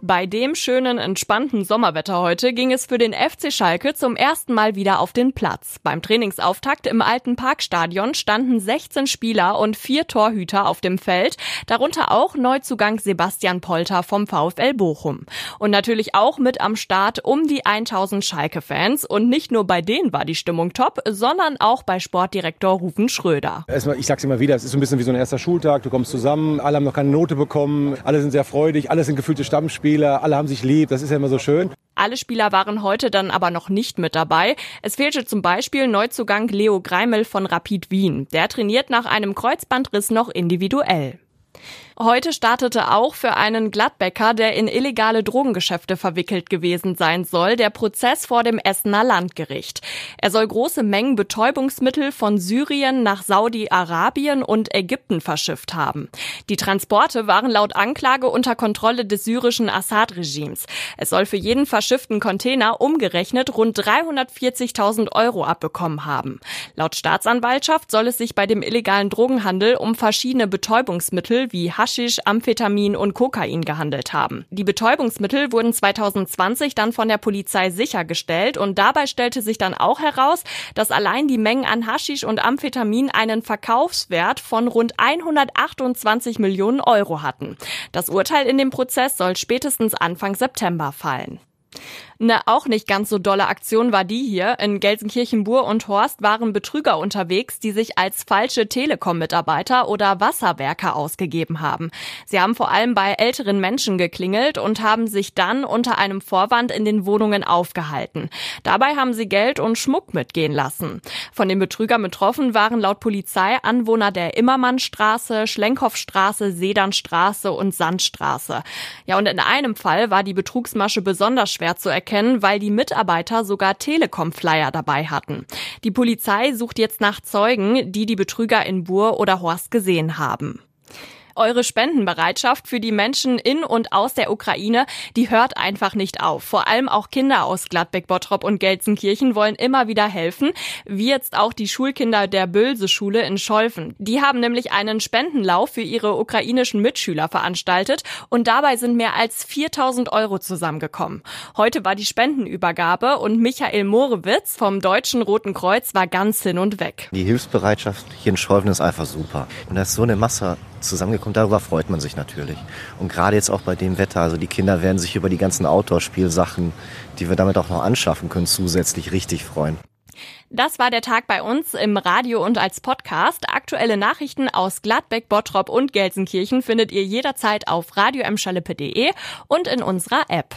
Bei dem schönen, entspannten Sommerwetter heute ging es für den FC Schalke zum ersten Mal wieder auf den Platz. Beim Trainingsauftakt im alten Parkstadion standen 16 Spieler und vier Torhüter auf dem Feld, darunter auch Neuzugang Sebastian Polter vom VfL Bochum. Und natürlich auch mit am Start um die 1000 Schalke-Fans. Und nicht nur bei denen war die Stimmung top, sondern auch bei Sportdirektor Rufen Schröder. Erstmal, ich sag's immer wieder, es ist so ein bisschen wie so ein erster Schultag. Du kommst zusammen, alle haben noch keine Note bekommen, alle sind sehr freudig, alle sind gefühlte Stammspieler. Spieler, alle haben sich lieb, das ist ja immer so schön. Alle Spieler waren heute dann aber noch nicht mit dabei. Es fehlte zum Beispiel Neuzugang Leo Greimel von Rapid Wien. Der trainiert nach einem Kreuzbandriss noch individuell. Heute startete auch für einen Gladbecker, der in illegale Drogengeschäfte verwickelt gewesen sein soll, der Prozess vor dem Essener Landgericht. Er soll große Mengen Betäubungsmittel von Syrien nach Saudi-Arabien und Ägypten verschifft haben. Die Transporte waren laut Anklage unter Kontrolle des syrischen Assad-Regimes. Es soll für jeden verschifften Container umgerechnet rund 340.000 Euro abbekommen haben. Laut Staatsanwaltschaft soll es sich bei dem illegalen Drogenhandel um verschiedene Betäubungsmittel wie Hasch Haschisch, Amphetamin und Kokain gehandelt haben. Die Betäubungsmittel wurden 2020 dann von der Polizei sichergestellt und dabei stellte sich dann auch heraus, dass allein die Mengen an Haschisch und Amphetamin einen Verkaufswert von rund 128 Millionen Euro hatten. Das Urteil in dem Prozess soll spätestens Anfang September fallen. Eine auch nicht ganz so dolle Aktion war die hier. In Gelsenkirchen-Bur und Horst waren Betrüger unterwegs, die sich als falsche Telekom-Mitarbeiter oder Wasserwerker ausgegeben haben. Sie haben vor allem bei älteren Menschen geklingelt und haben sich dann unter einem Vorwand in den Wohnungen aufgehalten. Dabei haben sie Geld und Schmuck mitgehen lassen. Von den Betrügern betroffen waren laut Polizei Anwohner der Immermannstraße, Schlenkhoffstraße, Sedernstraße und Sandstraße. Ja, und in einem Fall war die Betrugsmasche besonders schwer zu erkennen erkennen, weil die Mitarbeiter sogar Telekom-Flyer dabei hatten. Die Polizei sucht jetzt nach Zeugen, die die Betrüger in Bur oder Horst gesehen haben. Eure Spendenbereitschaft für die Menschen in und aus der Ukraine, die hört einfach nicht auf. Vor allem auch Kinder aus Gladbeck, Bottrop und Gelsenkirchen wollen immer wieder helfen, wie jetzt auch die Schulkinder der Bölse-Schule in Scholfen. Die haben nämlich einen Spendenlauf für ihre ukrainischen Mitschüler veranstaltet und dabei sind mehr als 4000 Euro zusammengekommen. Heute war die Spendenübergabe und Michael Morewitz vom Deutschen Roten Kreuz war ganz hin und weg. Die Hilfsbereitschaft hier in Scholfen ist einfach super. Und da ist so eine Masse zusammengekommen. Darüber freut man sich natürlich. Und gerade jetzt auch bei dem Wetter, also die Kinder werden sich über die ganzen Outdoor-Spielsachen, die wir damit auch noch anschaffen können, zusätzlich richtig freuen. Das war der Tag bei uns im Radio und als Podcast. Aktuelle Nachrichten aus Gladbeck, Bottrop und Gelsenkirchen findet ihr jederzeit auf radioemschalippe.de und in unserer App.